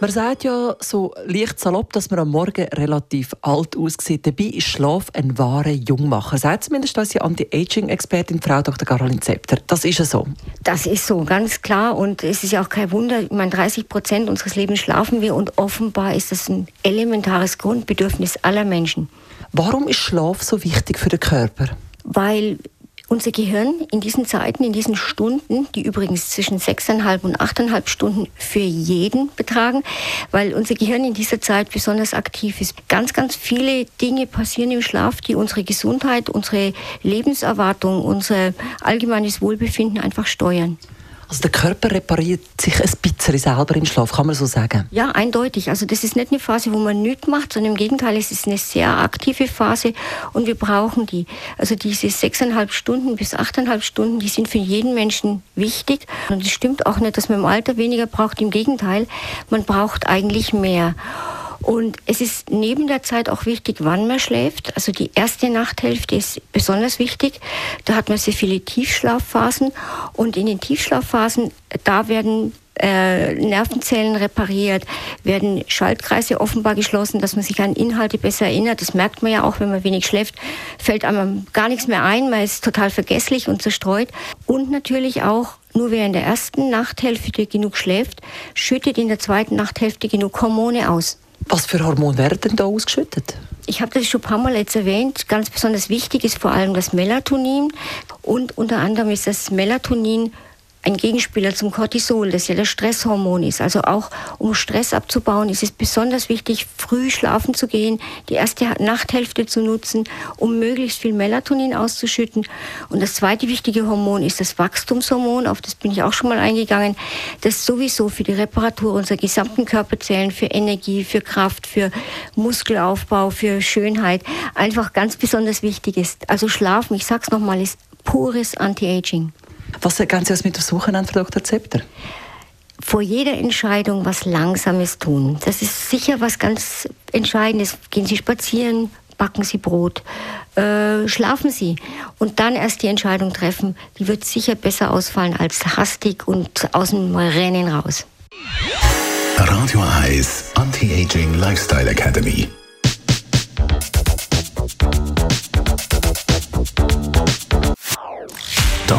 man sagt ja so leicht salopp, dass man am Morgen relativ alt aussieht. Dabei ist Schlaf ein wahrer Jungmacher. Sagt zumindest unsere Anti-Aging-Expertin Frau Dr. Caroline Zepter. Das ist ja so. Das ist so, ganz klar. Und es ist ja auch kein Wunder. Ich meine, 30 Prozent unseres Lebens schlafen wir und offenbar ist das ein elementares Grundbedürfnis aller Menschen. Warum ist Schlaf so wichtig für den Körper? Weil unser Gehirn in diesen Zeiten, in diesen Stunden, die übrigens zwischen sechseinhalb und achteinhalb Stunden für jeden betragen, weil unser Gehirn in dieser Zeit besonders aktiv ist. Ganz, ganz viele Dinge passieren im Schlaf, die unsere Gesundheit, unsere Lebenserwartung, unser allgemeines Wohlbefinden einfach steuern. Also der Körper repariert sich ein bisschen selber im Schlaf, kann man so sagen? Ja, eindeutig. Also das ist nicht eine Phase, wo man nichts macht, sondern im Gegenteil, es ist eine sehr aktive Phase und wir brauchen die. Also diese sechseinhalb Stunden bis achteinhalb Stunden, die sind für jeden Menschen wichtig. Und es stimmt auch nicht, dass man im Alter weniger braucht. Im Gegenteil, man braucht eigentlich mehr. Und es ist neben der Zeit auch wichtig, wann man schläft. Also die erste Nachthälfte ist besonders wichtig. Da hat man sehr viele Tiefschlafphasen. Und in den Tiefschlafphasen, da werden äh, Nervenzellen repariert, werden Schaltkreise offenbar geschlossen, dass man sich an Inhalte besser erinnert. Das merkt man ja auch, wenn man wenig schläft, fällt einem gar nichts mehr ein, man ist total vergesslich und zerstreut. Und natürlich auch nur wer in der ersten Nachthälfte genug schläft, schüttet in der zweiten Nachthälfte genug Hormone aus. Was für Hormone werden da ausgeschüttet? Ich habe das schon ein paar Mal jetzt erwähnt. Ganz besonders wichtig ist vor allem das Melatonin. Und unter anderem ist das Melatonin ein Gegenspieler zum Cortisol, das ja das Stresshormon ist. Also auch um Stress abzubauen, ist es besonders wichtig, früh schlafen zu gehen, die erste Nachthälfte zu nutzen, um möglichst viel Melatonin auszuschütten. Und das zweite wichtige Hormon ist das Wachstumshormon, auf das bin ich auch schon mal eingegangen, das sowieso für die Reparatur unserer gesamten Körperzellen, für Energie, für Kraft, für Muskelaufbau, für Schönheit einfach ganz besonders wichtig ist. Also Schlafen, ich sag's nochmal, ist pures Anti-Aging. Was gehen Sie mit das Wochenende, Frau Dr. Zepter? vor jeder Entscheidung was Langsames tun. Das ist sicher was ganz Entscheidendes. Gehen Sie spazieren, backen Sie Brot, äh, schlafen Sie und dann erst die Entscheidung treffen. Die wird sicher besser ausfallen als hastig und aus dem Rennen raus. Radio Eyes Anti-Aging Lifestyle Academy.